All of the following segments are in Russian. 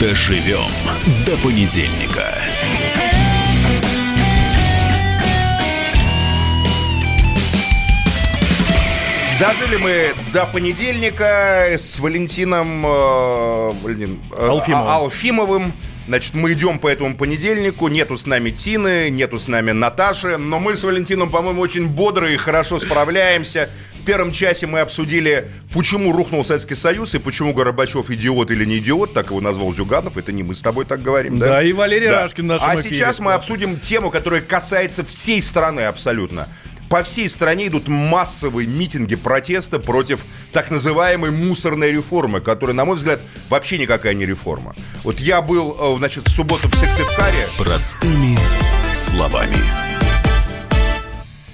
Доживем до понедельника. Дожили мы до понедельника с Валентином э, блин, э, Алфимовым. А- Алфимовым. Значит, мы идем по этому понедельнику. Нету с нами Тины, нету с нами Наташи. Но мы с Валентином, по-моему, очень бодрые и хорошо справляемся. В первом часе мы обсудили, почему рухнул Советский Союз и почему Горбачев идиот или не идиот, так его назвал Зюганов. Это не мы с тобой так говорим, да? Да, и Валерий Рашкин в нашем А эфире. сейчас мы обсудим тему, которая касается всей страны абсолютно. По всей стране идут массовые митинги протеста против так называемой мусорной реформы, которая, на мой взгляд, вообще никакая не реформа. Вот я был, э, значит, в субботу в Сыктывкаре. Простыми словами.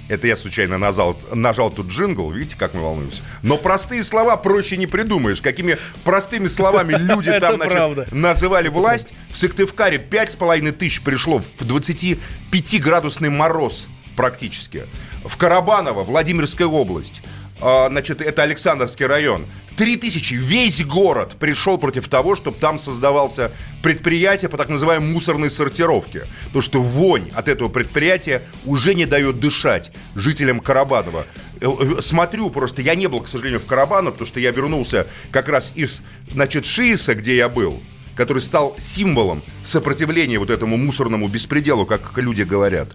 Это я случайно нажал, нажал тут джингл, видите, как мы волнуемся. Но простые слова проще не придумаешь. Какими простыми словами люди там, значит, называли власть. В Сыктывкаре 5,5 тысяч пришло в 25-градусный мороз практически. В Карабаново, Владимирская область, а, значит, это Александровский район, Три тысячи, весь город пришел против того, чтобы там создавался предприятие по так называемой мусорной сортировке. Потому что вонь от этого предприятия уже не дает дышать жителям Карабанова. Э, э, Смотрю просто, я не был, к сожалению, в Карабаново, потому что я вернулся как раз из, значит, Шииса, где я был, который стал символом сопротивления вот этому мусорному беспределу, как люди говорят.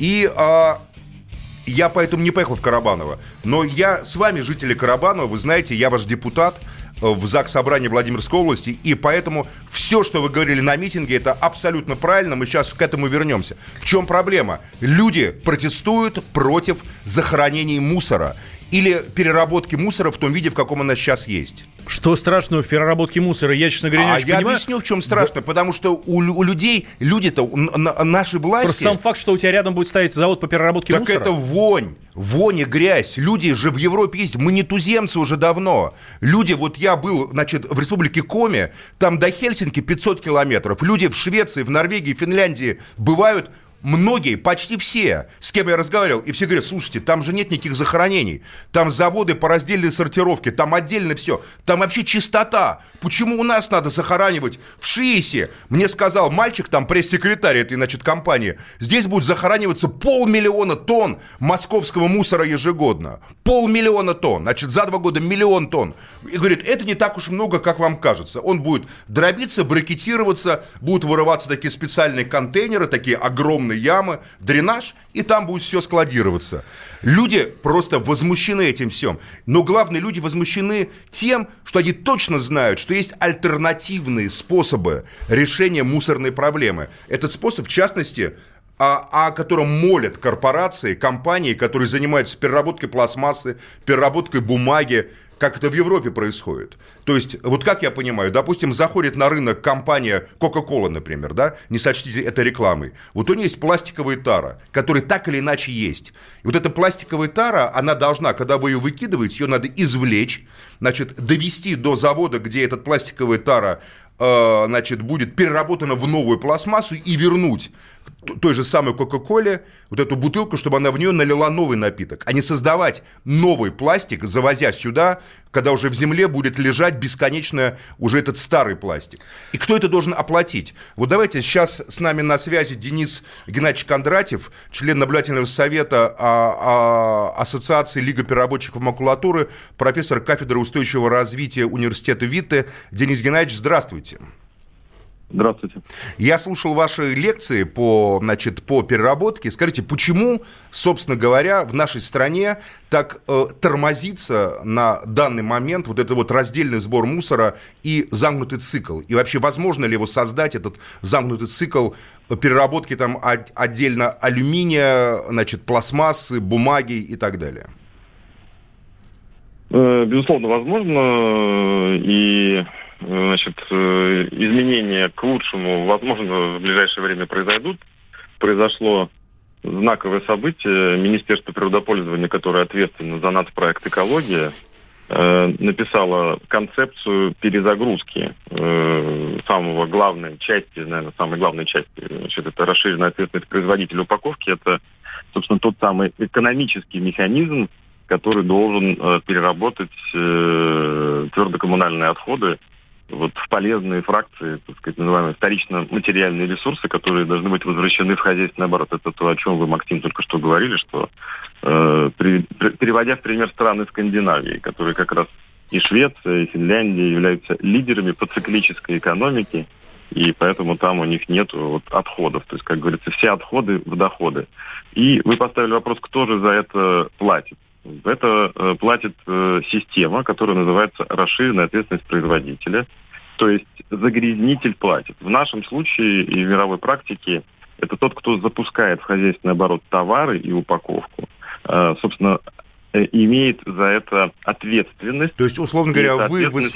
И а, я поэтому не поехал в Карабаново. Но я с вами, жители Карабанова, вы знаете, я ваш депутат э, в ЗАГС Собрании Владимирской области, и поэтому все, что вы говорили на митинге, это абсолютно правильно, мы сейчас к этому вернемся. В чем проблема? Люди протестуют против захоронений мусора или переработки мусора в том виде, в каком она сейчас есть. Что страшного в переработке мусора? Я, честно говоря, не а очень я понимаю. объясню, в чем страшно. Потому что у, у людей, люди-то, наши власти... Просто сам факт, что у тебя рядом будет стоять завод по переработке Так мусора. это вонь, вонь и грязь. Люди же в Европе есть, мы не туземцы уже давно. Люди, вот я был, значит, в республике Коми, там до Хельсинки 500 километров. Люди в Швеции, в Норвегии, Финляндии бывают Многие, почти все, с кем я разговаривал, и все говорят, слушайте, там же нет никаких захоронений, там заводы по раздельной сортировке, там отдельно все, там вообще чистота. Почему у нас надо захоранивать в Шиисе? Мне сказал мальчик, там пресс-секретарь этой, значит, компании, здесь будет захораниваться полмиллиона тонн московского мусора ежегодно. Полмиллиона тонн, значит, за два года миллион тонн. И говорит, это не так уж много, как вам кажется. Он будет дробиться, бракетироваться, будут вырываться такие специальные контейнеры, такие огромные ямы, дренаж, и там будет все складироваться. Люди просто возмущены этим всем. Но главное, люди возмущены тем, что они точно знают, что есть альтернативные способы решения мусорной проблемы. Этот способ, в частности, о, о котором молят корпорации, компании, которые занимаются переработкой пластмассы, переработкой бумаги, как это в Европе происходит. То есть, вот как я понимаю, допустим, заходит на рынок компания Coca-Cola, например, да, не сочтите это рекламой. Вот у нее есть пластиковая тара, которая так или иначе есть. И вот эта пластиковая тара, она должна, когда вы ее выкидываете, ее надо извлечь, значит, довести до завода, где эта пластиковая тара э, значит, будет переработана в новую пластмассу и вернуть той же самой Кока-Коле вот эту бутылку, чтобы она в нее налила новый напиток, а не создавать новый пластик, завозя сюда, когда уже в земле будет лежать бесконечно уже этот старый пластик. И кто это должен оплатить? Вот давайте сейчас с нами на связи Денис Геннадьевич Кондратьев, член наблюдательного совета а, а, Ассоциации Лига переработчиков макулатуры, профессор кафедры устойчивого развития университета Витте. Денис Геннадьевич, здравствуйте. Здравствуйте. Я слушал ваши лекции по, значит, по переработке. Скажите, почему, собственно говоря, в нашей стране так э, тормозится на данный момент вот этот вот раздельный сбор мусора и замкнутый цикл? И вообще, возможно ли его создать, этот замкнутый цикл переработки там отдельно алюминия, значит, пластмассы, бумаги и так далее? Э, безусловно, возможно. И значит, э, изменения к лучшему, возможно, в ближайшее время произойдут. Произошло знаковое событие. Министерство природопользования, которое ответственно за нацпроект «Экология», э, написала концепцию перезагрузки э, самого главной части, наверное, самой главной части, значит, это расширенная ответственность производителя упаковки, это, собственно, тот самый экономический механизм, который должен э, переработать э, твердокоммунальные отходы вот в полезные фракции, так сказать, называемые вторично-материальные ресурсы, которые должны быть возвращены в хозяйственный оборот. Это то, о чем вы, Максим, только что говорили, что э, при, при, переводя в пример страны Скандинавии, которые как раз и Швеция, и Финляндия являются лидерами по циклической экономике, и поэтому там у них нет вот отходов. То есть, как говорится, все отходы в доходы. И вы поставили вопрос, кто же за это платит. Это э, платит э, система, которая называется расширенная ответственность производителя. То есть загрязнитель платит. В нашем случае и в мировой практике это тот, кто запускает в хозяйственный оборот товары и упаковку. Э, собственно, имеет за это ответственность. То есть, условно говоря, вы, вы,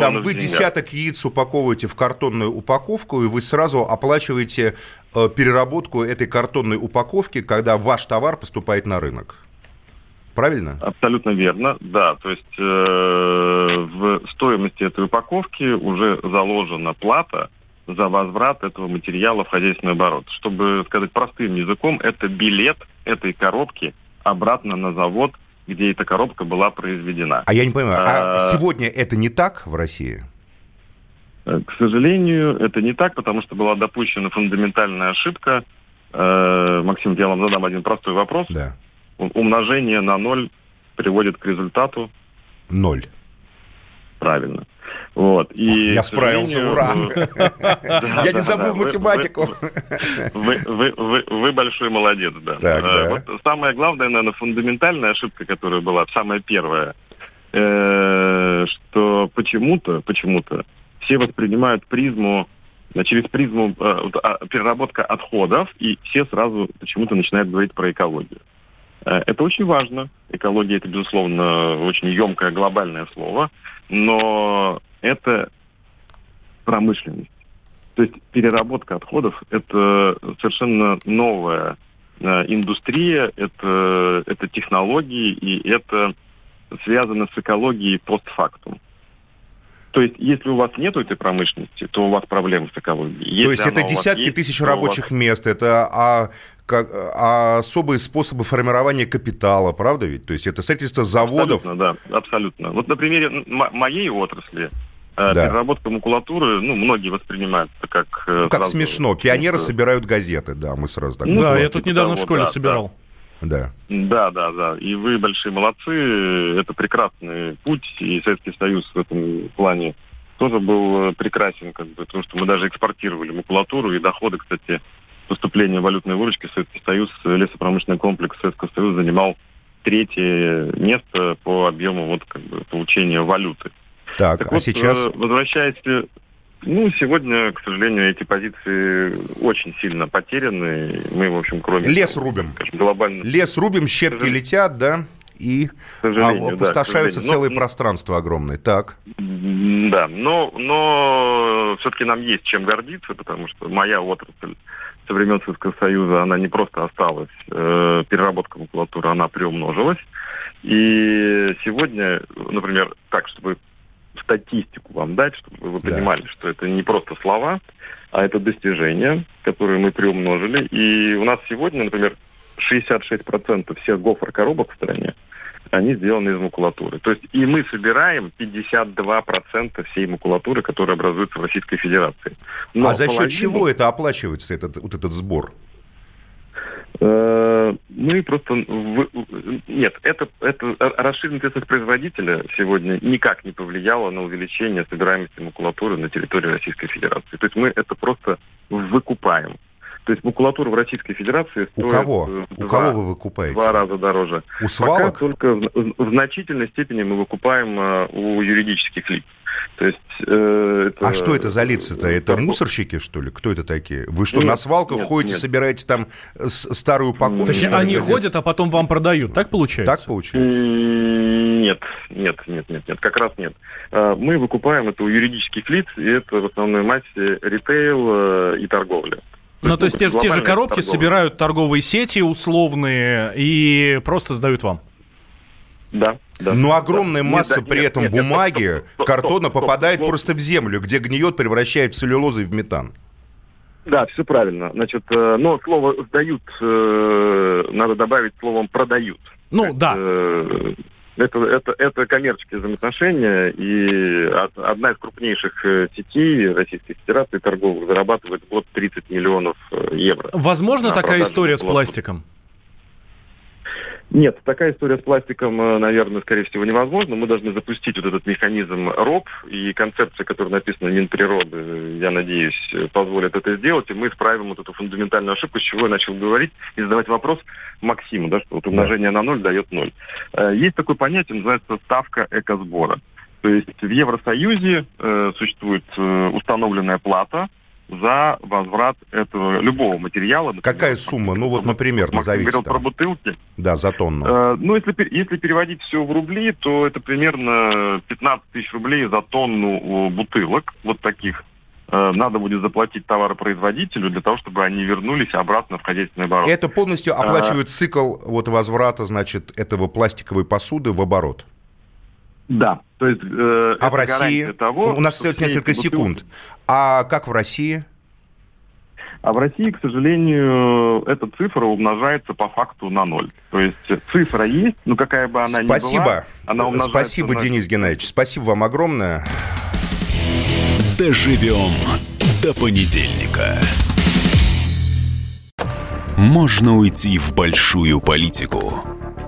там, вы десяток яиц упаковываете в картонную упаковку, и вы сразу оплачиваете э, переработку этой картонной упаковки, когда ваш товар поступает на рынок правильно? Абсолютно верно, да. То есть э, в стоимости этой упаковки уже заложена плата за возврат этого материала в хозяйственный оборот. Чтобы сказать простым языком, это билет этой коробки обратно на завод, где эта коробка была произведена. А я не понимаю, а, а сегодня это не так в России? Э, к сожалению, это не так, потому что была допущена фундаментальная ошибка. Э, Максим, я вам задам один простой вопрос. Да умножение на ноль приводит к результату... Ноль. Правильно. Вот. И, Я справился, ура! Я не забыл математику. Вы большой молодец, да. Э, самая главная, наверное, фундаментальная ошибка, которая была, самая первая, э, что почему-то, почему-то все воспринимают призму через призму э, а, переработка отходов, и все сразу почему-то начинают говорить про экологию. Э, это очень важно. Экология это, безусловно, очень емкое глобальное слово, но это промышленность. То есть переработка отходов – это совершенно новая э, индустрия, это, это технологии, и это связано с экологией постфактум. То есть, если у вас нет этой промышленности, то у вас проблемы с экологией. Если то есть, это десятки есть, тысяч рабочих вас... мест, это а, как, а особые способы формирования капитала, правда ведь? То есть, это строительство заводов. Абсолютно, да, абсолютно. Вот на примере моей отрасли, э, да. переработка макулатуры, ну, многие воспринимают это как... Э, ну, как смешно. Пионеры собирают газеты, да, мы сразу так... Ну, да, я тут недавно в школе да, собирал. Да. Да. Да, да, да. И вы большие молодцы. Это прекрасный путь. И Советский Союз в этом плане тоже был прекрасен, как бы, потому что мы даже экспортировали макулатуру и доходы, кстати, поступления валютной выручки Советский Союз, лесопромышленный комплекс Советского Союза занимал третье место по объему вот как бы получения валюты. Так, так а вот, сейчас... Э, возвращаясь ну, сегодня, к сожалению, эти позиции очень сильно потеряны. Мы, в общем, кроме... Лес рубим. Глобально... Лес рубим, щепки летят, да? И опустошаются да, целые но, пространства огромные. Так. Да, но, но все-таки нам есть чем гордиться, потому что моя отрасль со времен Советского Союза, она не просто осталась, э, переработка макулатуры, она приумножилась. И сегодня, например, так, чтобы статистику вам дать, чтобы вы понимали, да. что это не просто слова, а это достижения, которые мы приумножили. И у нас сегодня, например, 66% всех гофр-коробок в стране, они сделаны из макулатуры. То есть и мы собираем 52% всей макулатуры, которая образуется в Российской Федерации. Но а за половину... счет чего это оплачивается, этот, вот этот сбор? Э, мы просто... Нет, это, это расширенная ответственность производителя сегодня никак не повлияло на увеличение собираемости макулатуры на территории Российской Федерации. То есть мы это просто выкупаем. То есть макулатура в Российской Федерации стоит... У кого? Два, У кого вы выкупаете? Два раза дороже. У свалок? Пока только в, в значительной степени мы выкупаем uh, у юридических лиц. То есть, э, это... А что это за лица-то? Это мусорщики, что ли? Кто это такие? Вы что, нет, на свалках нет, ходите, нет. собираете там старую упаковку? Точнее, они делать? ходят, а потом вам продают, так получается? Так получается? Нет, нет, нет, нет, нет, как раз нет. А, мы выкупаем это у юридических лиц, и это в основной массе ритейл э, и торговля. Ну, то есть те, те же коробки торговля. собирают торговые сети условные и просто сдают вам? Да. Да. Но огромная масса нет, при этом нет, бумаги, нет, стоп, картона стоп, попадает стоп, просто в землю, где гниет, превращает в целлюлозу и в метан. Да, все правильно. Значит, э, но слово сдают э, надо добавить словом продают. Ну да. Э, это, это, это коммерческие взаимоотношения, и одна из крупнейших сетей Российской Федерации торговых зарабатывает год 30 миллионов евро. Возможно такая история с пластиком? Нет, такая история с пластиком, э, наверное, скорее всего, невозможна. Мы должны запустить вот этот механизм РОП, и концепция, которая написана Минприроды, я надеюсь, позволит это сделать, и мы исправим вот эту фундаментальную ошибку, с чего я начал говорить, и задавать вопрос Максиму, да, что вот умножение на ноль дает ноль. Э, есть такое понятие, называется ставка экосбора. То есть в Евросоюзе э, существует э, установленная плата, за возврат этого любого материала. Например, Какая сумма? Ну вот, например, назовите. Говорил про бутылки. Да, за тонну. Э, ну, если, если переводить все в рубли, то это примерно 15 тысяч рублей за тонну бутылок, вот таких. Э, надо будет заплатить товаропроизводителю для того, чтобы они вернулись обратно в хозяйственный оборот. Это полностью э, оплачивает а... цикл вот возврата, значит, этого пластиковой посуды в оборот. Да, то есть... Э, а в России? Того, У нас остается несколько бутылки... секунд. А как в России? А в России, к сожалению, эта цифра умножается по факту на ноль. То есть цифра есть, но какая бы она Спасибо. ни была, она умножается Спасибо, на... Денис Геннадьевич. Спасибо вам огромное. Доживем до понедельника. Можно уйти в большую политику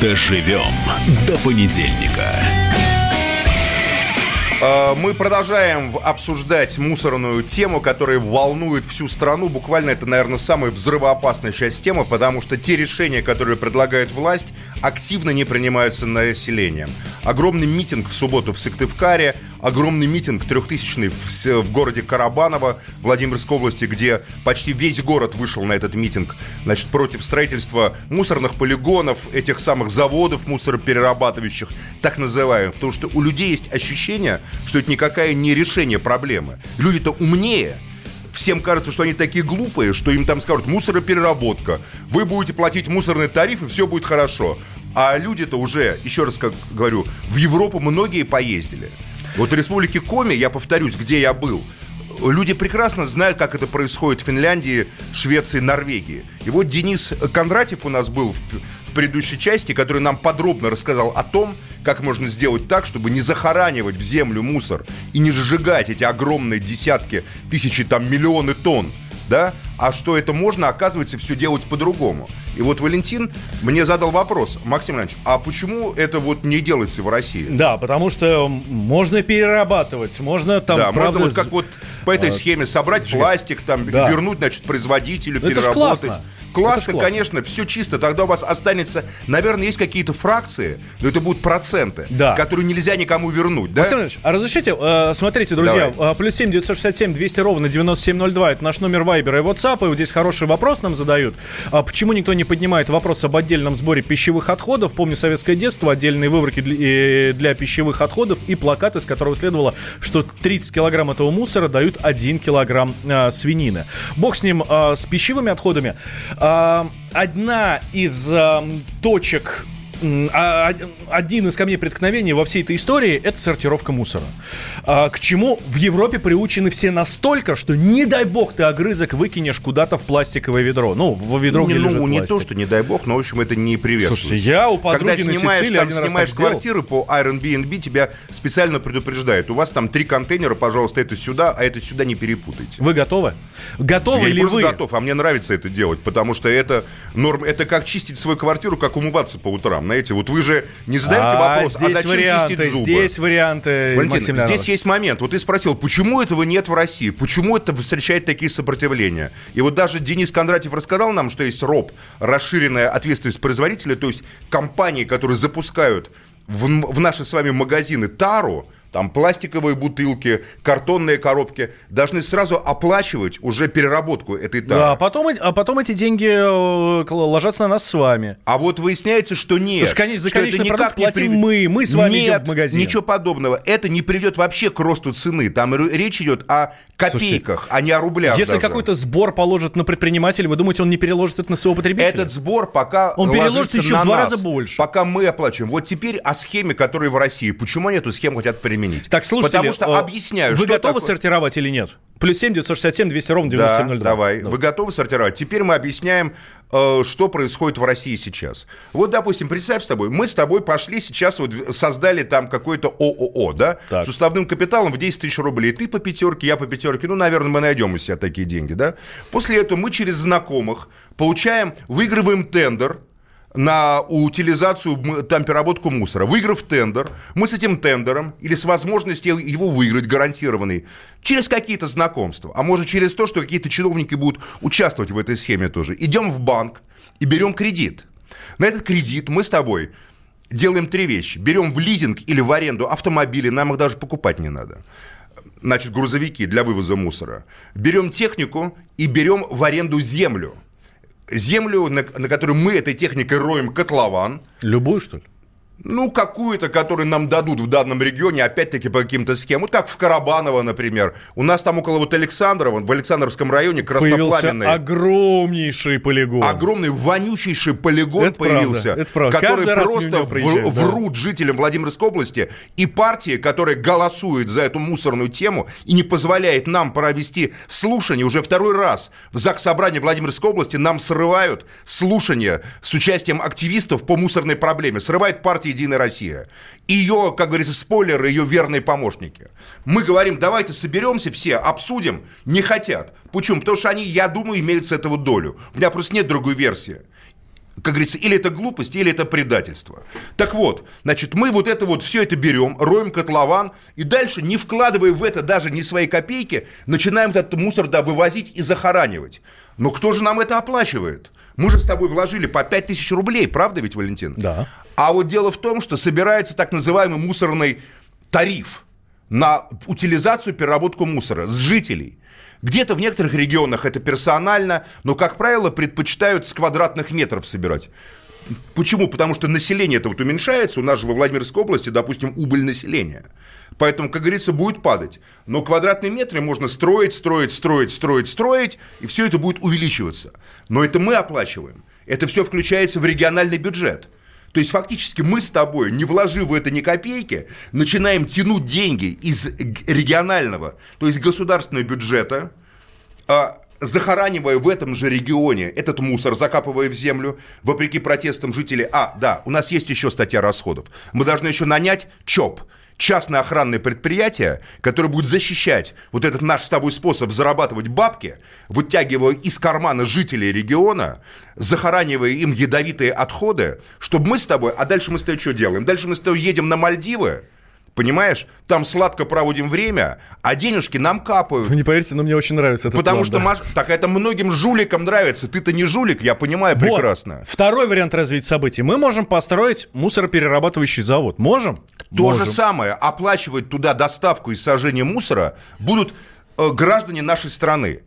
Доживем до понедельника. А, мы продолжаем обсуждать мусорную тему, которая волнует всю страну. Буквально это, наверное, самая взрывоопасная часть темы, потому что те решения, которые предлагает власть, активно не принимаются населением. Огромный митинг в субботу в Сыктывкаре, огромный митинг трехтысячный в, в городе Карабаново, Владимирской области, где почти весь город вышел на этот митинг, значит, против строительства мусорных полигонов, этих самых заводов мусороперерабатывающих, так называемых, потому что у людей есть ощущение, что это никакая не решение проблемы. Люди-то умнее, всем кажется, что они такие глупые, что им там скажут мусоропереработка, вы будете платить мусорный тариф, и все будет хорошо. А люди-то уже, еще раз как говорю, в Европу многие поездили. Вот в республике Коми, я повторюсь, где я был, люди прекрасно знают, как это происходит в Финляндии, Швеции, Норвегии. И вот Денис Кондратьев у нас был в предыдущей части, который нам подробно рассказал о том, как можно сделать так, чтобы не захоранивать в землю мусор и не сжигать эти огромные десятки, тысячи, там, миллионы тонн, да, а что это можно, оказывается, все делать по-другому. И вот Валентин мне задал вопрос, Максим Иванович, а почему это вот не делается в России? Да, потому что можно перерабатывать, можно там... Да, правда, можно вот как вот по этой а, схеме собрать пластик, там, да. вернуть, значит, производителю, Но переработать. Это Классно, классно, конечно, все чисто. Тогда у вас останется, наверное, есть какие-то фракции, но это будут проценты, да. которые нельзя никому вернуть. Да? Максим Ильич, а разрешите, э, смотрите, друзья, Давай. Э, плюс семь девятьсот шестьдесят семь двести ровно девяносто семь ноль два это наш номер Вайбера и WhatsApp, и вот здесь хороший вопрос нам задают. А почему никто не поднимает вопрос об отдельном сборе пищевых отходов? Помню советское детство, отдельные выборки для, для пищевых отходов и плакат, из которого следовало, что 30 килограмм этого мусора дают 1 килограмм э, свинины. Бог с ним, э, с пищевыми отходами. Одна из точек один из камней преткновения во всей этой истории – это сортировка мусора. А, к чему в Европе приучены все настолько, что не дай бог ты огрызок выкинешь куда-то в пластиковое ведро. Ну, в ведро, не, где ну, лежит не пластик. то, что не дай бог, но, в общем, это не приветствуется. Слушайте, я у подруги Когда на снимаешь, Сицилии там, снимаешь так сделал. по Airbnb, тебя специально предупреждают. У вас там три контейнера, пожалуйста, это сюда, а это сюда не перепутайте. Вы готовы? Готовы Я ли не вы? готов, а мне нравится это делать, потому что это норм, это как чистить свою квартиру, как умываться по утрам. Знаете, вот вы же не задаете А, вопрос, а зачем варианты, чистить зубы? Здесь варианты, Валентин, здесь есть момент. Вот ты спросил, почему этого нет в России? Почему это встречает такие сопротивления? И вот даже Денис Кондратьев рассказал нам, что есть РОП, расширенная ответственность производителя, то есть компании, которые запускают в, в наши с вами магазины тару, там пластиковые бутылки, картонные коробки, должны сразу оплачивать уже переработку этой тары. Да, а потом, а потом эти деньги э, ложатся на нас с вами. А вот выясняется, что нет. Потому что, конечно, за что конечный никак продукт платим прив- мы, мы с вами Нет, идем в магазин. ничего подобного. Это не приведет вообще к росту цены. Там речь идет о копейках, а не о рублях Если какой-то сбор положит на предпринимателя, вы думаете, он не переложит это на своего потребителя? Этот сбор пока Он переложится ложится еще на в два нас, раза больше. Пока мы оплачиваем. Вот теперь о схеме, которая в России. Почему они эту схему хотят применить? Так, слушайте, Потому что объясняю, Вы что готовы такое- сортировать или нет? Плюс 7 967 200 ровно Да, 9702. давай. Да. Вы готовы сортировать? Теперь мы объясняем, э, что происходит в России сейчас. Вот, допустим, представь с тобой, мы с тобой пошли сейчас, вот создали там какой-то ООО, да? Так. С уставным капиталом в 10 тысяч рублей. Ты по пятерке, я по пятерке. Ну, наверное, мы найдем у себя такие деньги, да? После этого мы через знакомых получаем, выигрываем тендер, на утилизацию, там, переработку мусора. Выиграв тендер, мы с этим тендером или с возможностью его выиграть, гарантированный, через какие-то знакомства, а может через то, что какие-то чиновники будут участвовать в этой схеме тоже, идем в банк и берем кредит. На этот кредит мы с тобой делаем три вещи. Берем в лизинг или в аренду автомобили, нам их даже покупать не надо. Значит, грузовики для вывоза мусора. Берем технику и берем в аренду землю. Землю, на, на которой мы этой техникой роем котлован, Любую, что ли? Ну, какую-то, которую нам дадут в данном регионе, опять-таки по каким-то схемам. Вот как в Карабаново, например. У нас там около вот Александрова, в Александровском районе, Появился краснопламенный. огромнейший полигон. Огромный вонючейший полигон Это правда, появился, это правда. который Каждый просто в- да. врут жителям Владимирской области и партии, которая голосует за эту мусорную тему и не позволяет нам провести слушание уже второй раз в ЗАГС Собрании Владимирской области нам срывают слушание с участием активистов по мусорной проблеме. Срывает партия «Единая Россия». Ее, как говорится, спойлеры, ее верные помощники. Мы говорим, давайте соберемся все, обсудим. Не хотят. Почему? Потому что они, я думаю, имеют с этого долю. У меня просто нет другой версии как говорится, или это глупость, или это предательство. Так вот, значит, мы вот это вот все это берем, роем котлован, и дальше, не вкладывая в это даже ни свои копейки, начинаем этот мусор да, вывозить и захоранивать. Но кто же нам это оплачивает? Мы же с тобой вложили по 5 тысяч рублей, правда ведь, Валентин? Да. А вот дело в том, что собирается так называемый мусорный тариф на утилизацию, переработку мусора с жителей. Где-то в некоторых регионах это персонально, но, как правило, предпочитают с квадратных метров собирать. Почему? Потому что население это вот уменьшается. У нас же во Владимирской области, допустим, убыль населения. Поэтому, как говорится, будет падать. Но квадратные метры можно строить, строить, строить, строить, строить, и все это будет увеличиваться. Но это мы оплачиваем. Это все включается в региональный бюджет. То есть фактически мы с тобой, не вложив в это ни копейки, начинаем тянуть деньги из регионального, то есть государственного бюджета, а, захоранивая в этом же регионе этот мусор, закапывая в землю, вопреки протестам жителей. А, да, у нас есть еще статья расходов. Мы должны еще нанять ЧОП, частное охранное предприятие, которое будет защищать вот этот наш с тобой способ зарабатывать бабки, вытягивая из кармана жителей региона, захоранивая им ядовитые отходы, чтобы мы с тобой, а дальше мы с тобой что делаем? Дальше мы с тобой едем на Мальдивы, Понимаешь? Там сладко проводим время, а денежки нам капают. Вы не поверите, но мне очень нравится этот Потому план, что, да. Маш, так это многим жуликам нравится. Ты-то не жулик, я понимаю Вот. прекрасно. Второй вариант развития событий. Мы можем построить мусороперерабатывающий завод. Можем? То Можем. же самое, оплачивать туда доставку и сожжение мусора будут э, граждане нашей страны.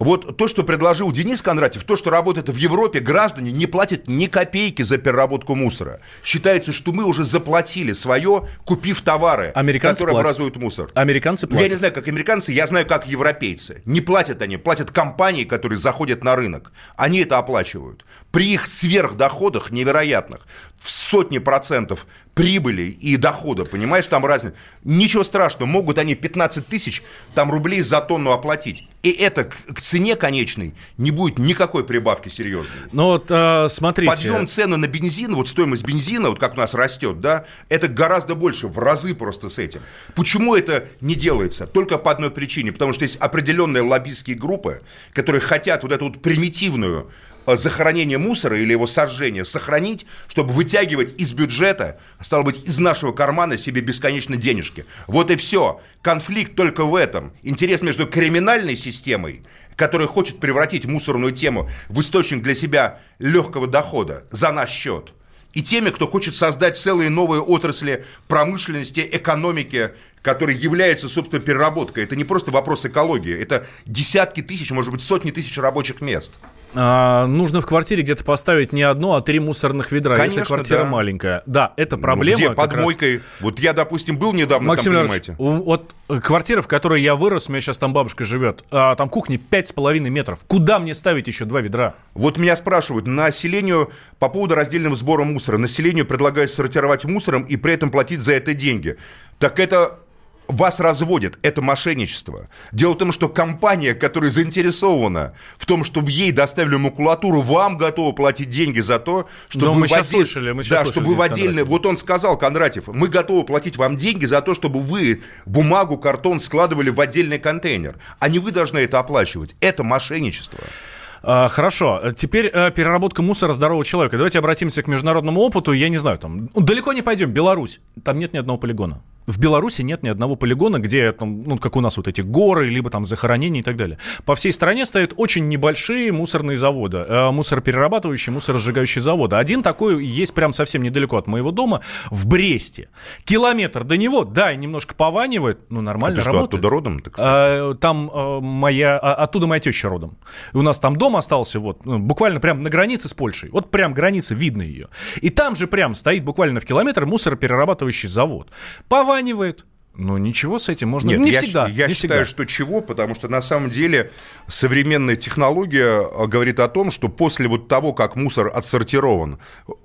Вот то, что предложил Денис Кондратьев, то, что работает в Европе, граждане не платят ни копейки за переработку мусора. Считается, что мы уже заплатили свое, купив товары, Американцы которые платят. образуют мусор. Американцы Ну, Я платят. не знаю, как американцы, я знаю, как европейцы. Не платят они, платят компании, которые заходят на рынок. Они это оплачивают. При их сверхдоходах невероятных, в сотни процентов прибыли и дохода, понимаешь, там разница. Ничего страшного, могут они 15 тысяч там рублей за тонну оплатить. И это к, к цене конечной не будет никакой прибавки серьезной. Ну вот, э, смотрите. Подъем цены на бензин, вот стоимость бензина, вот как у нас растет, да, это гораздо больше, в разы просто с этим. Почему это не делается? Только по одной причине, потому что есть определенные лоббистские группы, которые хотят вот эту вот примитивную захоронение мусора или его сожжение сохранить, чтобы вытягивать из бюджета, стало быть, из нашего кармана себе бесконечно денежки. Вот и все. Конфликт только в этом. Интерес между криминальной системой, которая хочет превратить мусорную тему в источник для себя легкого дохода за наш счет, и теми, кто хочет создать целые новые отрасли промышленности, экономики, которые являются, собственно, переработкой. Это не просто вопрос экологии, это десятки тысяч, может быть, сотни тысяч рабочих мест. А, нужно в квартире где-то поставить не одно, а три мусорных ведра, если Конечно, квартира да. маленькая. Да, это проблема. Ну, где под раз. мойкой? Вот я, допустим, был недавно Максим там, понимаете. вот э, квартира, в которой я вырос, у меня сейчас там бабушка живет, а, там кухня пять с половиной метров. Куда мне ставить еще два ведра? Вот меня спрашивают, населению по поводу раздельного сбора мусора, населению предлагают сортировать мусором и при этом платить за это деньги. Так это вас разводит, это мошенничество. Дело в том, что компания, которая заинтересована в том, чтобы ей доставили макулатуру, вам готова платить деньги за то, чтобы Да, вы мы в слышали, мы да, слышали, чтобы вы отдельно... Вот он сказал, Кондратьев, мы готовы платить вам деньги за то, чтобы вы бумагу, картон складывали в отдельный контейнер, а не вы должны это оплачивать. Это мошенничество. А, хорошо, теперь э, переработка мусора здорового человека. Давайте обратимся к международному опыту. Я не знаю, там далеко не пойдем. Беларусь. Там нет ни одного полигона. В Беларуси нет ни одного полигона, где, там, ну, как у нас вот эти горы, либо там захоронения и так далее. По всей стране стоят очень небольшие мусорные заводы. Э, мусороперерабатывающие, мусоросжигающие заводы. Один такой есть прям совсем недалеко от моего дома, в Бресте. Километр до него, да, и немножко пованивает, но А нормально ты что, работает. оттуда родом? Сказать? А, Там э, моя, а, оттуда моя теща родом. И у нас там дом остался, вот, ну, буквально прям на границе с Польшей. Вот прям граница, видно ее. И там же прям стоит буквально в километр мусороперерабатывающий завод. Пованивает обманывают. Ну, ничего с этим можно. Нет, не я, всегда. я не считаю, всегда. что чего, потому что на самом деле современная технология э, говорит о том, что после вот того, как мусор отсортирован,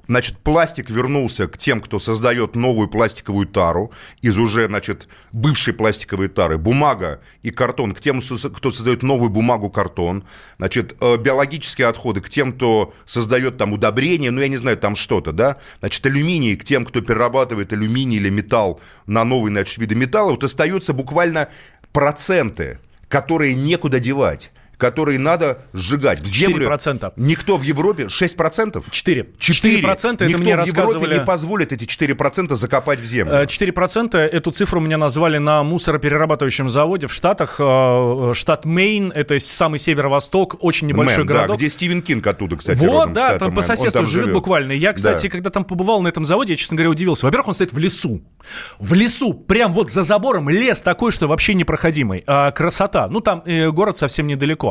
значит, пластик вернулся к тем, кто создает новую пластиковую тару из уже, значит, бывшей пластиковой тары, бумага и картон к тем, кто создает новую бумагу, картон, значит, э, биологические отходы к тем, кто создает там удобрения, ну, я не знаю, там что-то, да, значит, алюминий к тем, кто перерабатывает алюминий или металл на новые, значит, виды металла, вот остается буквально проценты, которые некуда девать, которые надо сжигать в землю. 4%. Никто в Европе 6%? 4. 4 процента это Никто мне в Европе рассказывали... не позволит эти 4% закопать в землю. Э, 4% эту цифру мне назвали на мусороперерабатывающем заводе в Штатах. Э, Штат Мейн, это самый северо-восток, очень небольшой Мэн, да, городок. где Стивен Кинг оттуда, кстати, Вот, родом, да, там по Мэн. Он соседству там живет живет. буквально. Я, кстати, Да. когда там побывал на этом заводе, я, честно говоря, удивился. Во-первых, он стоит в лесу. В лесу, прям вот за забором лес такой, что вообще непроходимый. А, красота. Ну, там э, город совсем недалеко.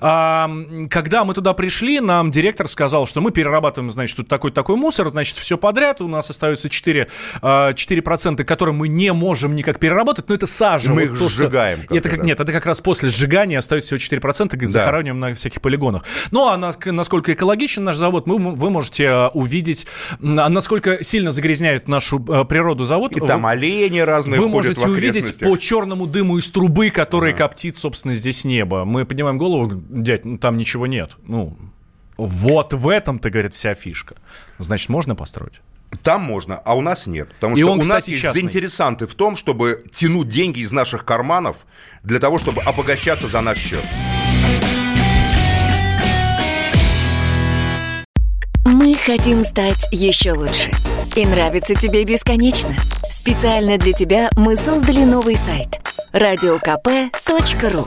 А, м, когда мы туда пришли, нам директор сказал, что мы перерабатываем, значит, тут такой-такой мусор, значит, все подряд. У нас остается 4, а, 4% которые мы не можем никак переработать, но это сажа. Мы вот их то, что- сжигаем как-то, Это как, да. нет, это как раз после сжигания остается всего 4%, говорит, Да. захораниваем на всяких полигонах. Ну, а нас- насколько экологичен наш завод, мы, вы можете э, увидеть, а насколько сильно загрязняет нашу э, природу завод. И там вы, олени разные вы можете увидеть по черному дыму из трубы, который коптит, собственно, здесь небо. Мы поднимаем голову, дядь, ну, там ничего нет. Ну, вот в этом-то, говорит, вся фишка. Значит, можно построить? Там можно, а у нас нет. Потому И что он, у нас кстати, есть частный. заинтересанты в том, чтобы тянуть деньги из наших карманов для того, чтобы обогащаться за наш счет. Мы хотим стать еще лучше. И нравится тебе бесконечно. Специально для тебя мы создали новый сайт – радиокп.ру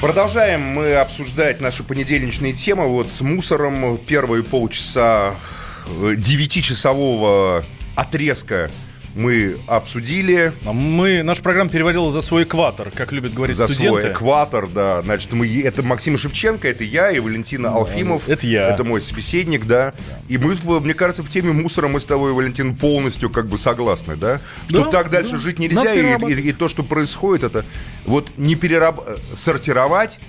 Продолжаем мы обсуждать наши понедельничные темы. Вот с мусором первые полчаса э, девятичасового отрезка мы обсудили. А мы, наша программа переводила за свой экватор, как любят говорить за студенты. За свой экватор, да. Значит, мы, это Максим Шевченко, это я и Валентина да, Алфимов. Это я. Это мой собеседник, да. да. И мы, мне кажется, в теме мусора мы с тобой, Валентин, полностью как бы согласны, да? Что да, так дальше да. жить нельзя, и, и, и то, что происходит, это вот не перераб... сортировать,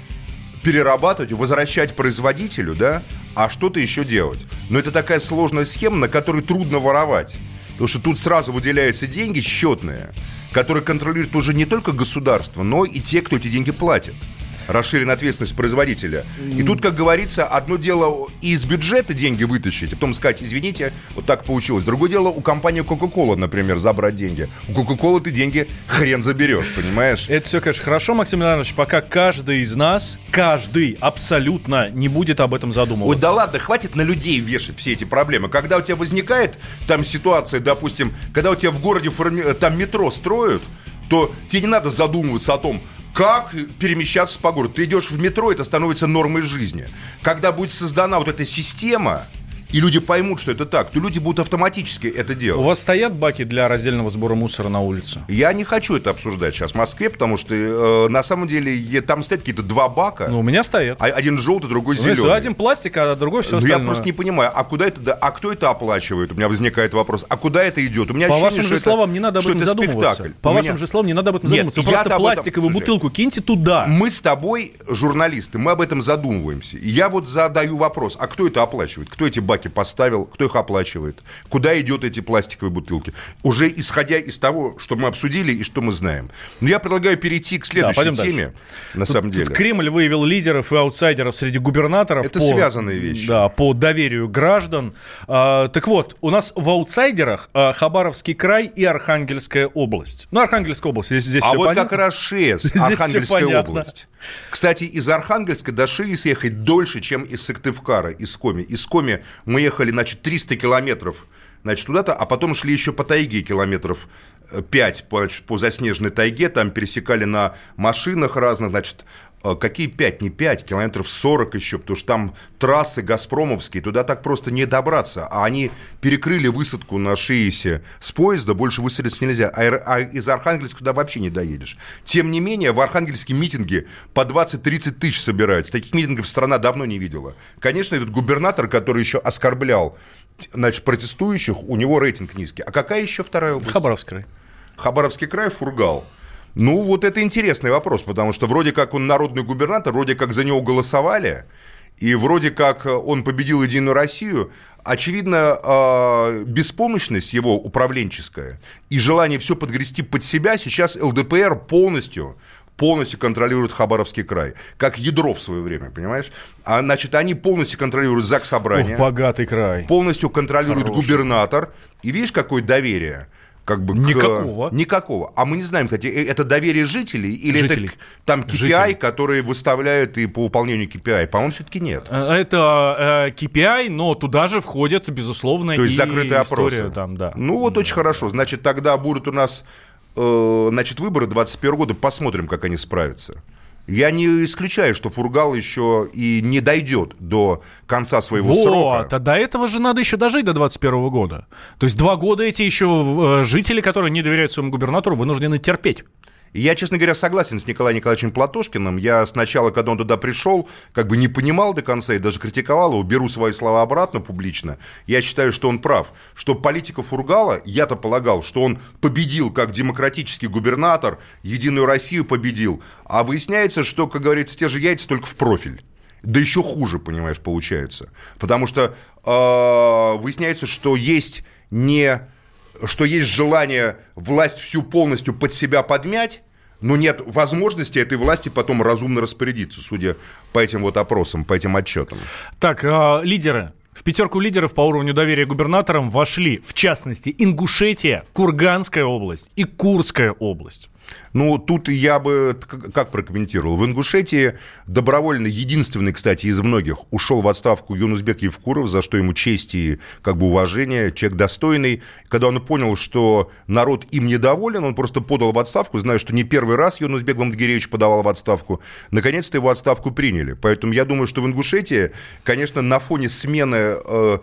перерабатывать, возвращать производителю, да, а что-то еще делать. Но это такая сложная схема, на которой трудно воровать. Потому что тут сразу выделяются деньги счетные, которые контролируют уже не только государство, но и те, кто эти деньги платит расширенная ответственность производителя. И тут, как говорится, одно дело из бюджета деньги вытащить, а потом сказать, извините, вот так получилось. Другое дело у компании Coca-Cola, например, забрать деньги. У Coca-Cola ты деньги хрен заберешь, понимаешь? Это все, конечно, хорошо, Максим Леонидович, пока каждый из нас, каждый абсолютно не будет об этом задумываться. Ой, да ладно, хватит на людей вешать все эти проблемы. Когда у тебя возникает там ситуация, допустим, когда у тебя в городе форми... там метро строят, то тебе не надо задумываться о том, как перемещаться по городу. Ты идешь в метро, это становится нормой жизни. Когда будет создана вот эта система, и люди поймут, что это так, то люди будут автоматически это делать. У вас стоят баки для раздельного сбора мусора на улице? Я не хочу это обсуждать сейчас в Москве, потому что э, на самом деле там стоят какие-то два бака. Ну, у меня стоят. А, один желтый, другой зеленый. Один пластик, а другой все остальное. Ну, я просто не понимаю, а куда это, а кто это оплачивает? У меня возникает вопрос, а куда это идет? У меня По ощущение, вашим же словам, не надо об этом задумываться. Спектакль. По вашим меня... же словам, не надо об этом Нет, задумываться. Вы просто пластиковую этом... бутылку киньте туда. Мы с тобой, журналисты, мы об этом задумываемся. И я вот задаю вопрос, а кто это оплачивает? Кто эти баки поставил? кто их оплачивает, куда идет эти пластиковые бутылки. Уже исходя из того, что мы обсудили и что мы знаем. Но я предлагаю перейти к следующей да, теме, дальше. на тут, самом деле. Тут Кремль выявил лидеров и аутсайдеров среди губернаторов. Это по, связанные вещи. Да, по доверию граждан. А, так вот, у нас в аутсайдерах а, Хабаровский край и Архангельская область. Ну, Архангельская область, здесь, здесь А все вот понятно. как раз ШЕС, Архангельская область. Кстати, из Архангельска до Шии съехать дольше, чем из Сыктывкара, из Коми. Из Коми мы ехали, значит, 300 километров значит, туда-то, а потом шли еще по тайге километров 5 по, значит, по заснеженной тайге, там пересекали на машинах разных, значит, какие 5, не 5, километров 40 еще, потому что там трассы газпромовские, туда так просто не добраться. А они перекрыли высадку на Шиисе с поезда, больше высадиться нельзя. А, а из Архангельска туда вообще не доедешь. Тем не менее, в Архангельске митинги по 20-30 тысяч собираются. Таких митингов страна давно не видела. Конечно, этот губернатор, который еще оскорблял значит, протестующих, у него рейтинг низкий. А какая еще вторая область? Хабаровский край. Хабаровский край, Фургал. Ну, вот это интересный вопрос, потому что вроде как он народный губернатор, вроде как за него голосовали, и вроде как он победил Единую Россию. Очевидно, э, беспомощность его управленческая и желание все подгрести под себя сейчас ЛДПР полностью полностью контролируют Хабаровский край, как ядро в свое время, понимаешь? А, значит, они полностью контролируют ЗАГС Собрания. Ох, богатый край. Полностью контролирует Хороший. губернатор. И видишь, какое доверие? Как бы никакого. К... Никакого. А мы не знаем, кстати, э, это доверие жителей или жителей. это там KPI, жителей. которые выставляют и по выполнению KPI? По-моему, все-таки нет. Э, это э, KPI, но туда же входят, безусловно, То есть и закрытые история, опросы. Там, да. Ну вот да. очень хорошо. Значит, тогда будут у нас э, значит, выборы 2021 года. Посмотрим, как они справятся. Я не исключаю, что Фургал еще и не дойдет до конца своего вот, срока. А до этого же надо еще дожить до 21 года. То есть два года эти еще э, жители, которые не доверяют своему губернатору, вынуждены терпеть. Я, честно говоря, согласен с Николаем Николаевичем Платошкиным. Я сначала, когда он туда пришел, как бы не понимал до конца и даже критиковал его, беру свои слова обратно публично. Я считаю, что он прав. Что политика Фургала, я-то полагал, что он победил как демократический губернатор, Единую Россию победил. А выясняется, что, как говорится, те же яйца только в профиль. Да еще хуже, понимаешь, получается. Потому что э, выясняется, что есть не что есть желание власть всю полностью под себя подмять, но нет возможности этой власти потом разумно распорядиться, судя по этим вот опросам, по этим отчетам. Так, э, лидеры. В пятерку лидеров по уровню доверия губернаторам вошли, в частности, Ингушетия, Курганская область и Курская область. Ну, тут я бы как прокомментировал. В Ингушетии добровольно, единственный, кстати, из многих, ушел в отставку Юнусбек Евкуров, за что ему честь и как бы уважение, человек достойный. Когда он понял, что народ им недоволен, он просто подал в отставку, зная, что не первый раз Юнусбек Мамдгиревич подавал в отставку. Наконец-то его отставку приняли. Поэтому я думаю, что в Ингушетии, конечно, на фоне смены э,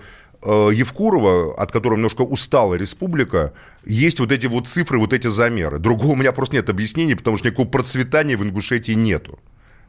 Евкурова, от которого немножко устала республика, есть вот эти вот цифры, вот эти замеры. Другого у меня просто нет объяснений, потому что никакого процветания в Ингушетии нету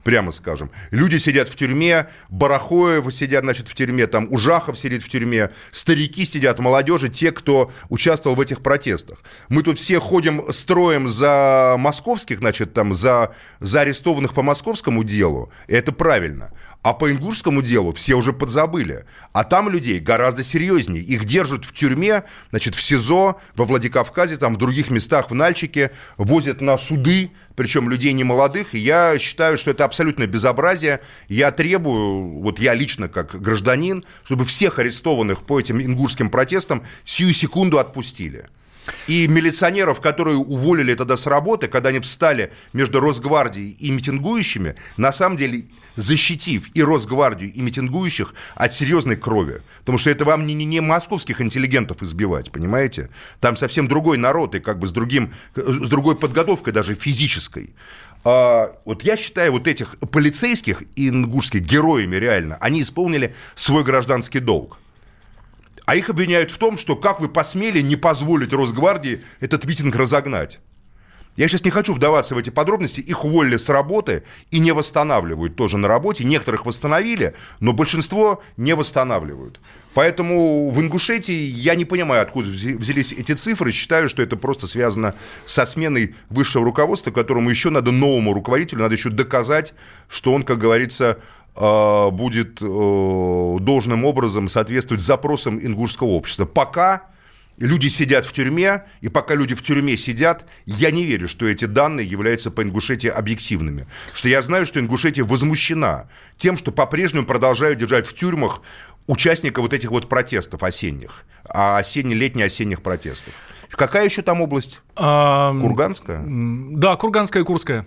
прямо скажем. Люди сидят в тюрьме, Барахоев сидят, значит, в тюрьме, там Ужахов сидит в тюрьме, старики сидят, молодежи, те, кто участвовал в этих протестах. Мы тут все ходим строем за московских, значит, там, за, за арестованных по московскому делу, и это правильно. А по ингушскому делу все уже подзабыли. А там людей гораздо серьезнее. Их держат в тюрьме, значит, в СИЗО, во Владикавказе, там, в других местах, в Нальчике, возят на суды, причем людей не молодых. И я считаю, что это абсолютное безобразие. Я требую, вот я лично как гражданин, чтобы всех арестованных по этим ингушским протестам сию секунду отпустили. И милиционеров, которые уволили тогда с работы, когда они встали между Росгвардией и митингующими, на самом деле защитив и Росгвардию, и митингующих от серьезной крови. Потому что это вам не, не, не московских интеллигентов избивать, понимаете? Там совсем другой народ и как бы с, другим, с другой подготовкой даже физической. А, вот я считаю вот этих полицейских и ингушских героями реально, они исполнили свой гражданский долг. А их обвиняют в том, что как вы посмели не позволить Росгвардии этот митинг разогнать. Я сейчас не хочу вдаваться в эти подробности. Их уволили с работы и не восстанавливают тоже на работе. Некоторых восстановили, но большинство не восстанавливают. Поэтому в Ингушетии я не понимаю, откуда взялись эти цифры. Считаю, что это просто связано со сменой высшего руководства, которому еще надо новому руководителю, надо еще доказать, что он, как говорится, э, будет э, должным образом соответствовать запросам ингушского общества. Пока люди сидят в тюрьме, и пока люди в тюрьме сидят, я не верю, что эти данные являются по Ингушетии объективными. Что я знаю, что Ингушетия возмущена тем, что по-прежнему продолжают держать в тюрьмах участников вот этих вот протестов осенних, а осенне-летне-осенних протестов. Какая еще там область? А, Курганская? Да, Курганская и Курская.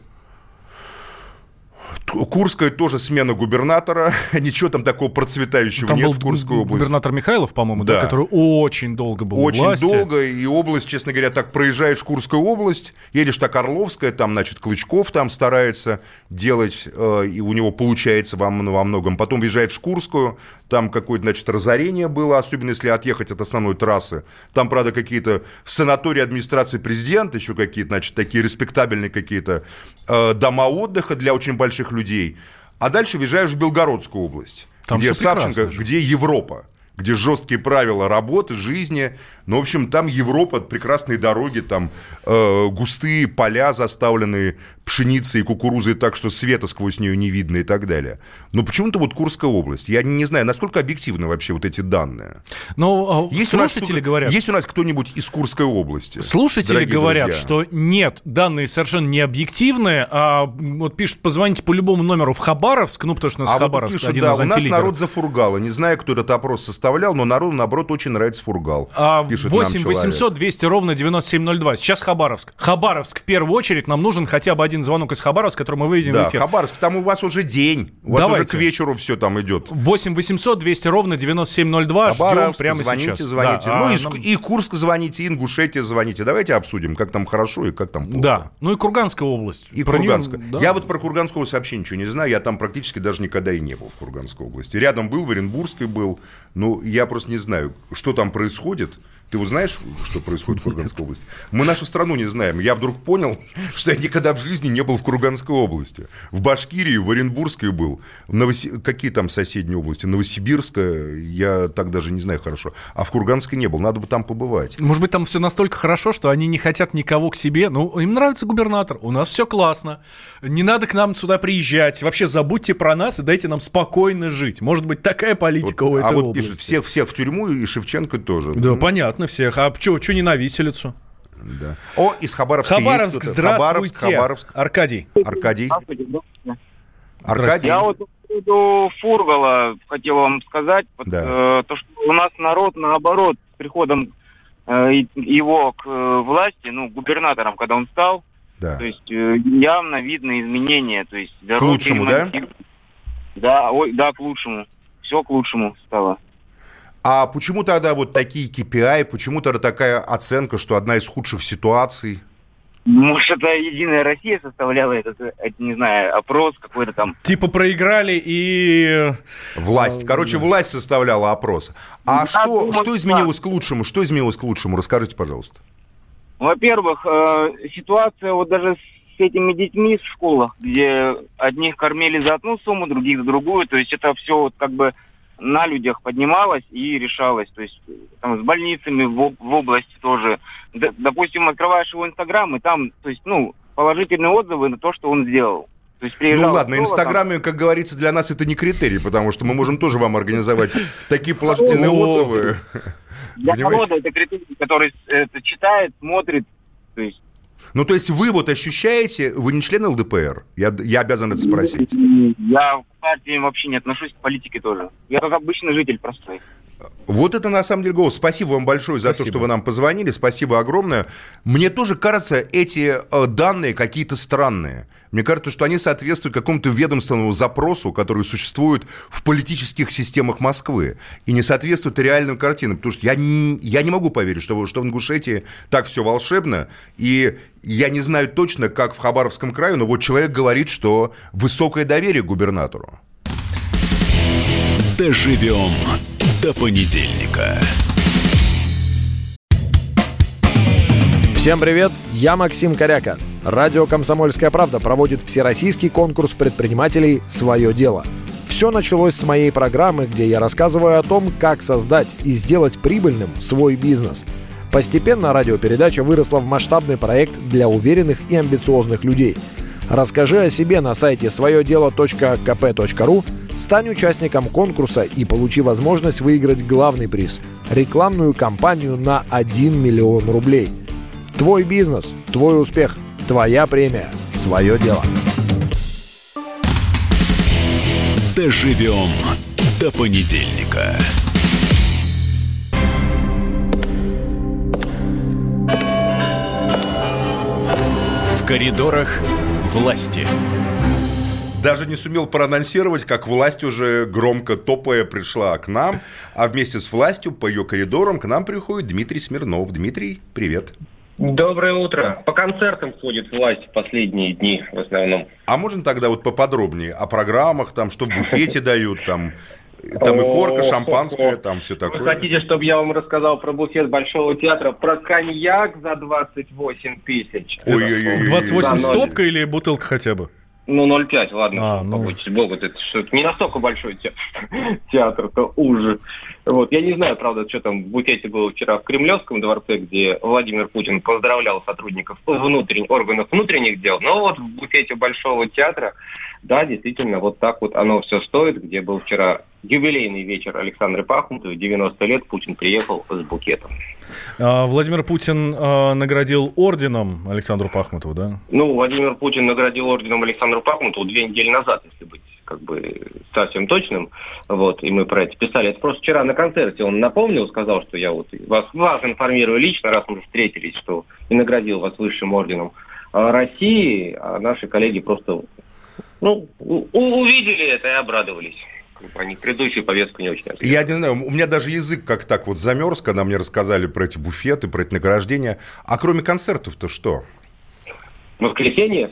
Курская тоже смена губернатора. Ничего там такого процветающего там нет был в Курской области. Губернатор Михайлов, по-моему, да. да, который очень долго был Очень власти. долго, и область, честно говоря, так проезжаешь Курскую область, едешь так Орловская, там, значит, Клычков там старается делать, э, и у него получается во, во многом. Потом въезжаешь в Курскую, там какое-то, значит, разорение было, особенно если отъехать от основной трассы. Там, правда, какие-то санатории администрации президента, еще какие-то, значит, такие респектабельные какие-то э, дома отдыха для очень больших людей. А дальше въезжаешь в Белгородскую область, там где Савченко, где Европа где жесткие правила работы, жизни. Ну, в общем, там Европа, прекрасные дороги, там э, густые поля, заставленные пшеницей и кукурузой так, что света сквозь нее не видно и так далее. Но почему-то вот Курская область. Я не знаю, насколько объективны вообще вот эти данные. Но ну, есть слушатели говорят... Есть у нас кто-нибудь из Курской области? Слушатели говорят, друзья? что нет, данные совершенно не объективные. А вот пишут, позвоните по любому номеру в Хабаровск, ну, потому что у нас а Хабаровск вот пишут, один да, из у нас народ зафургало. Не знаю, кто этот опрос составлял, но народу, наоборот, очень нравится фургал. А, 8 800 200 ровно 9702. Сейчас Хабаровск. Хабаровск в первую очередь. Нам нужен хотя бы один звонок из Хабаровска, который мы выведем да, в эфир. Хабаровск, там у вас уже день. У вас Давайте. уже к вечеру все там идет. 8 800 200 ровно 9702. Ждем прямо звоните, сейчас. звоните. Да, ну а, и, нам... и Курск звоните, и Ингушетия звоните. Давайте обсудим, как там хорошо и как там плохо. Да, ну и Курганская область. И про Курганская. Нее, да. Я вот про Курганскую область вообще ничего не знаю. Я там практически даже никогда и не был в Курганской области. Рядом был, в Оренбургской был. Ну, я просто не знаю, что там происходит. Ты вот знаешь, что происходит в Курганской области? Мы нашу страну не знаем. Я вдруг понял, что я никогда в жизни не был в Курганской области. В Башкирии, в Оренбургской был. В Новоси... Какие там соседние области? Новосибирская, я так даже не знаю хорошо. А в Курганской не был. Надо бы там побывать. Может быть, там все настолько хорошо, что они не хотят никого к себе. Ну, им нравится губернатор. У нас все классно. Не надо к нам сюда приезжать. Вообще забудьте про нас и дайте нам спокойно жить. Может быть, такая политика вот, у этой а вот области. пишет, всех, всех в тюрьму и Шевченко тоже. Да, ну, понятно понятно всех. А что не на виселицу? Да. О, из Хабаровска Хабаровск, есть здравствуйте. Хабаровск, Хабаровск. Аркадий. Аркадий. Аркадий. Я вот по поводу Фургала хотел вам сказать, да. э, то, что у нас народ, наоборот, с приходом э, его к э, власти, ну, губернатором, когда он стал, Да. То есть э, явно видно изменения. То есть к лучшему, да? Да, ой, да, к лучшему. Все к лучшему стало. А почему тогда вот такие KPI, почему тогда такая оценка, что одна из худших ситуаций? Может, это Единая Россия составляла этот, это, не знаю, опрос какой-то там. Типа проиграли и... Власть. Короче, власть составляла опрос. А да, что, думаю, что изменилось да. к лучшему? Что изменилось к лучшему? Расскажите, пожалуйста. Во-первых, э, ситуация вот даже с этими детьми в школах, где одних кормили за одну сумму, других за другую, то есть это все вот как бы на людях поднималось и решалось. То есть там, с больницами в, в области тоже. Д, допустим, открываешь его инстаграм, и там, то есть, ну, положительные отзывы на то, что он сделал. То есть ну ладно, Инстаграме, как говорится, для нас это не критерий, потому что мы можем тоже вам организовать такие положительные отзывы. Для народа это критерий, который это читает, смотрит, то есть ну, то есть вы вот ощущаете, вы не член ЛДПР? Я, я обязан это спросить. Я к партии вообще не отношусь, к политике тоже. Я как обычный житель простой. Вот это на самом деле голос. Спасибо вам большое за Спасибо. то, что вы нам позвонили. Спасибо огромное. Мне тоже кажется, эти э, данные какие-то странные. Мне кажется, что они соответствуют какому-то ведомственному запросу, который существует в политических системах Москвы, и не соответствуют реальной картине. Потому что я не, я не могу поверить, что, что в Ингушетии так все волшебно, и я не знаю точно, как в Хабаровском крае, но вот человек говорит, что высокое доверие к губернатору. Доживем до понедельника. Всем привет, я Максим Коряка. Радио «Комсомольская правда» проводит всероссийский конкурс предпринимателей «Свое дело». Все началось с моей программы, где я рассказываю о том, как создать и сделать прибыльным свой бизнес. Постепенно радиопередача выросла в масштабный проект для уверенных и амбициозных людей. Расскажи о себе на сайте своедело.кп.ру, стань участником конкурса и получи возможность выиграть главный приз – рекламную кампанию на 1 миллион рублей. Твой бизнес, твой успех – Твоя премия. Свое дело. Доживем до понедельника. Коридорах власти. Даже не сумел проанонсировать, как власть уже громко топая пришла к нам, а вместе с властью по ее коридорам к нам приходит Дмитрий Смирнов. Дмитрий, привет. Доброе утро. По концертам ходит власть в последние дни в основном. А можно тогда вот поподробнее о программах, там, что в буфете дают, там, там и корка, шампанское, там все такое. Вы хотите, чтобы я вам рассказал про буфет Большого театра, про коньяк за 28 тысяч? Ой-ой-ой. 28 стопка или бутылка хотя бы? Ну, 0,5, ладно, а, ну... побойтесь богу, это что не настолько большой театр, то уже. Вот. Я не знаю, правда, что там в букете было вчера в Кремлевском дворце, где Владимир Путин поздравлял сотрудников внутренних, органов внутренних дел, но вот в буфете Большого театра да, действительно, вот так вот оно все стоит, где был вчера юбилейный вечер Александра Пахмутова, 90 лет, Путин приехал с букетом. А, Владимир Путин а, наградил орденом Александру Пахмутову, да? Ну, Владимир Путин наградил орденом Александру Пахмутову две недели назад, если быть как бы совсем точным, вот, и мы про это писали. Это просто вчера на концерте он напомнил, сказал, что я вот вас, вас информирую лично, раз мы встретились, что и наградил вас высшим орденом России, а наши коллеги просто ну, увидели это и обрадовались. Они предыдущую повестку не очень Я не знаю, у меня даже язык как так вот замерз, когда мне рассказали про эти буфеты, про эти награждения. А кроме концертов-то что? Воскресенье?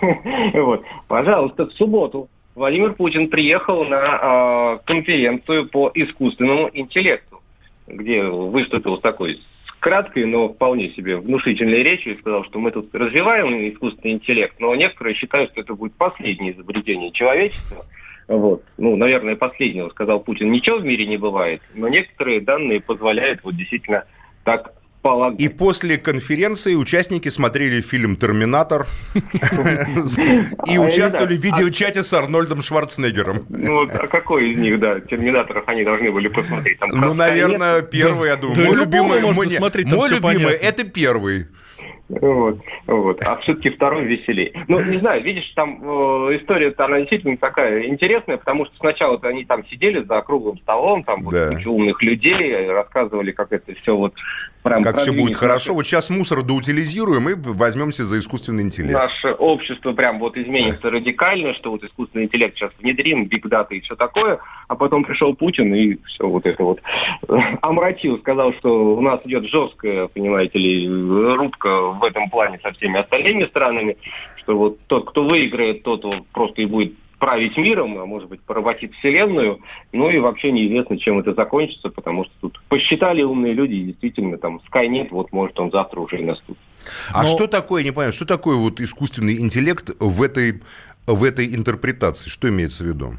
вот. Пожалуйста, в субботу Владимир Путин приехал на э, конференцию по искусственному интеллекту, где выступил с такой краткой, но вполне себе внушительной речью и сказал, что мы тут развиваем искусственный интеллект, но некоторые считают, что это будет последнее изобретение человечества. Вот. Ну, наверное, последнего, сказал Путин, ничего в мире не бывает, но некоторые данные позволяют вот действительно так полагать. И после конференции участники смотрели фильм «Терминатор» и участвовали в видеочате с Арнольдом Шварценеггером. Ну, а какой из них, да, «Терминаторов» они должны были посмотреть? Ну, наверное, первый, я думаю. Мой любимый, мой любимый, это первый. Вот, вот. А все-таки второй веселее. Ну, не знаю, видишь, там э, история она действительно такая интересная, потому что сначала они там сидели за круглым столом, там да. вот, умных людей, рассказывали, как это все вот прям Как все будет хорошо. Вот сейчас мусор доутилизируем и возьмемся за искусственный интеллект. Наше общество прям вот изменится радикально, что вот искусственный интеллект сейчас внедрим, биг дата и все такое, а потом пришел Путин и все вот это вот омрачил, сказал, что у нас идет жесткая, понимаете ли, рубка в этом плане со всеми остальными странами, что вот тот, кто выиграет, тот просто и будет править миром, а может быть поработить Вселенную. Ну и вообще неизвестно, чем это закончится, потому что тут посчитали умные люди, и действительно, там, Skynet, вот может он завтра уже и наступит. А Но... что такое, не понимаю, что такое вот искусственный интеллект в этой, в этой интерпретации? Что имеется в виду?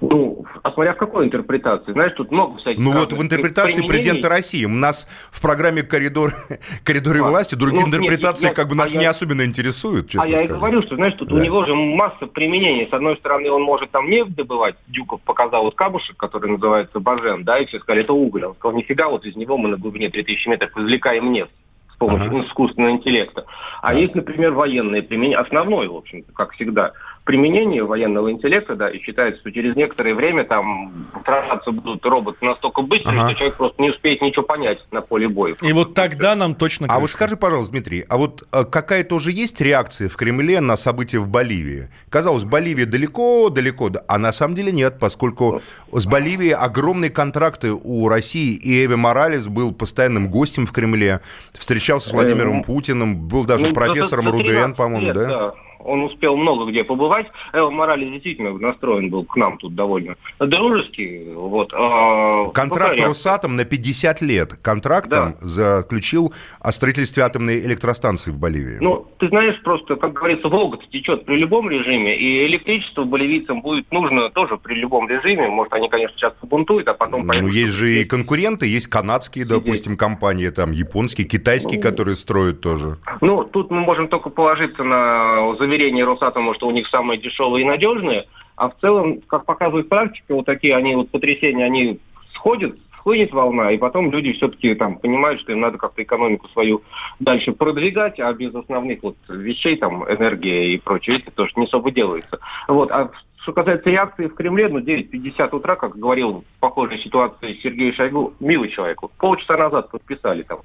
Ну, а смотря в какой интерпретации. Знаешь, тут много всяких... Ну вот в интерпретации президента России. У нас в программе «Коридор, «Коридоры а, власти» другие ну, интерпретации нет, как бы нас а не я... особенно интересуют, честно А я и говорю, что, знаешь, тут да. у него же масса применений. С одной стороны, он может там нефть добывать. Дюков показал вот камушек, который называется бажен, да, и все сказали, это уголь. Он сказал, нифига, вот из него мы на глубине 3000 метров извлекаем нефть с помощью ага. искусственного интеллекта. А да. есть, например, военные применения, основной, в общем-то, как всегда – применении военного интеллекта, да, и считается, что через некоторое время там сражаться будут роботы настолько быстро, ага. что человек просто не успеет ничего понять на поле боя. И вот тогда нам точно... А вот скажи, пожалуйста, Дмитрий, а вот э, какая тоже есть реакция в Кремле на события в Боливии? Казалось, Боливия далеко-далеко, а на самом деле нет, поскольку с Боливией огромные контракты у России, и Эви Моралес был постоянным гостем в Кремле, встречался с Владимиром э, Путиным, был даже ну, профессором РУДН, по-моему, да? да? Он успел много где побывать. Эва Моралес действительно настроен был к нам тут довольно дружески. Вот. А, Контракт ну, Росатом на 50 лет. Контрактом да. заключил о строительстве атомной электростанции в Боливии. Ну, ты знаешь, просто, как говорится, Волга течет при любом режиме, и электричество боливийцам будет нужно тоже при любом режиме. Может, они, конечно, сейчас побунтуют, а потом... Ну, есть же и конкуренты, есть канадские, допустим, компании, там, японские, китайские, ну, которые строят тоже. Ну, тут мы можем только положиться на заверение Росатома, что у них самые дешевые и надежные, а в целом, как показывает практика, вот такие они вот потрясения, они сходят, схлынет волна, и потом люди все-таки там понимают, что им надо как-то экономику свою дальше продвигать, а без основных вот вещей, там, энергия и прочее, это тоже не особо делается. Вот, а что касается реакции в Кремле, ну, 9.50 утра, как говорил в похожей ситуации Сергей Шойгу, милый человек, полчаса назад подписали там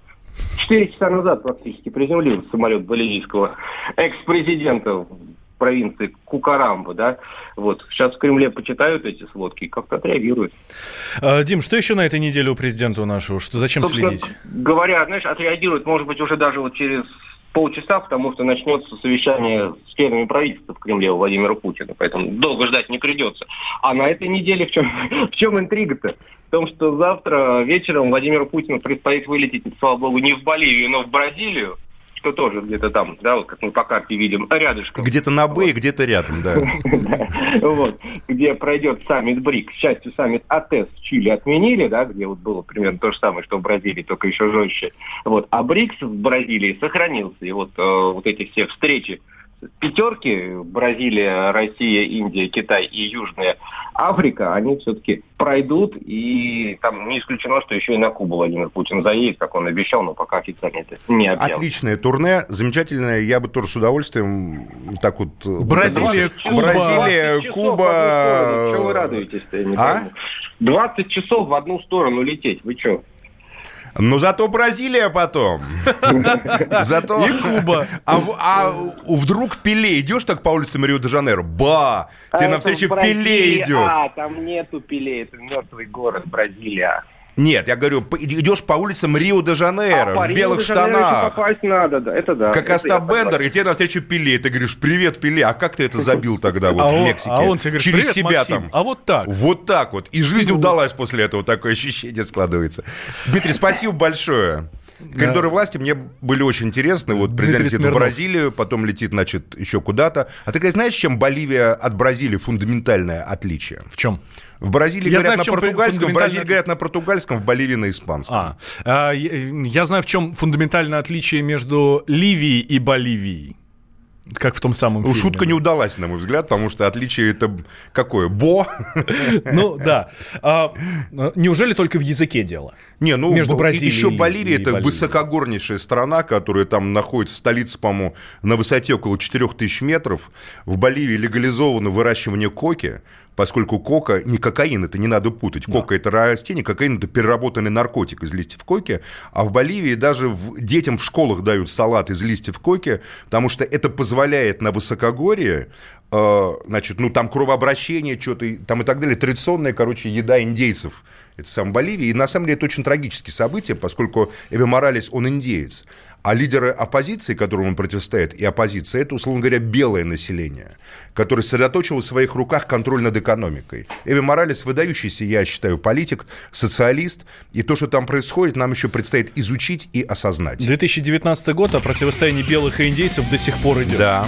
Четыре часа назад практически приземлился самолет боливийского экс-президента провинции Кукарамба, да, вот, сейчас в Кремле почитают эти сводки и как-то отреагируют. А, Дим, что еще на этой неделе у президента у нашего? Что, зачем Собственно, следить? Говоря, знаешь, отреагируют, может быть, уже даже вот через полчаса, потому что начнется совещание с членами правительства в Кремле у Владимира Путина, поэтому долго ждать не придется. А на этой неделе в чем, в чем интрига-то? Том, что завтра вечером Владимиру Путину предстоит вылететь, слава богу, не в Боливию, но в Бразилию, что тоже где-то там, да, вот как мы по карте видим, рядышком. Где-то на Б, вот. где-то рядом, да. Вот, где пройдет саммит БРИК. К счастью, саммит АТЭС в Чили отменили, да, где вот было примерно то же самое, что в Бразилии, только еще жестче. Вот, а БРИКС в Бразилии сохранился. И вот, э, вот эти все встречи пятерки, Бразилия, Россия, Индия, Китай и Южная Африка, они все-таки пройдут, и там не исключено, что еще и на Кубу Владимир Путин заедет, как он обещал, но пока официально это не объявлено. Отличное турне, замечательное, я бы тоже с удовольствием так вот... Э, Бразилия, Куба. Бразилия, Куба... Чего вы радуетесь-то, я не а? пойму. 20 часов в одну сторону лететь, вы что? Но зато Бразилия потом. Зато... И Куба. А, а вдруг Пеле идешь так по улицам Рио-де-Жанейро? Ба! Тебе навстречу Пеле идет. А, там нету Пеле, это мертвый город Бразилия. Нет, я говорю, идешь по улицам Рио-де-Жанейро а, в белых штанах. попасть надо, да, это да. Как Остап Бендер, и тебе навстречу Пеле. Ты говоришь, привет, Пеле, а как ты это забил тогда вот а в Мексике? А он тебе говорит, Через себя Максим, там. А вот так. Вот так вот. И жизнь ну, удалась после этого, такое ощущение складывается. Дмитрий, спасибо большое. Коридоры да. власти мне были очень интересны. Вот президент летит в Бразилию, потом летит, значит, еще куда-то. А ты знаешь, чем Боливия от Бразилии фундаментальное отличие? В чем? В Бразилии я говорят знаю, на португальском, в Бразилии говорят на португальском, в Боливии на испанском. А, а я, я знаю, в чем фундаментальное отличие между Ливией и Боливией. Как в том самом Ну, фильме. Шутка не удалась, на мой взгляд, потому что отличие это какое? Бо? Ну, да. А, неужели только в языке дело? Не, ну, Между Бразилией еще Боливия это Боливией. высокогорнейшая страна, которая там находится, столица, по-моему, на высоте около 4000 метров. В Боливии легализовано выращивание коки, поскольку кока не кокаин, это не надо путать. Кока это растение, кокаин это переработанный наркотик из листьев коки. А в Боливии даже в- детям в школах дают салат из листьев коки, потому что это позволяет на высокогорье э, значит, ну, там кровообращение, что-то, там и так далее, традиционная, короче, еда индейцев, это сам Боливии, и на самом деле это очень трагические события, поскольку Эво Моралес, он индеец, а лидеры оппозиции, которым он противостоит, и оппозиция, это, условно говоря, белое население, которое сосредоточило в своих руках контроль над экономикой. Эви Моралес выдающийся, я считаю, политик, социалист, и то, что там происходит, нам еще предстоит изучить и осознать. 2019 год, а противостояние белых и индейцев до сих пор идет. Да.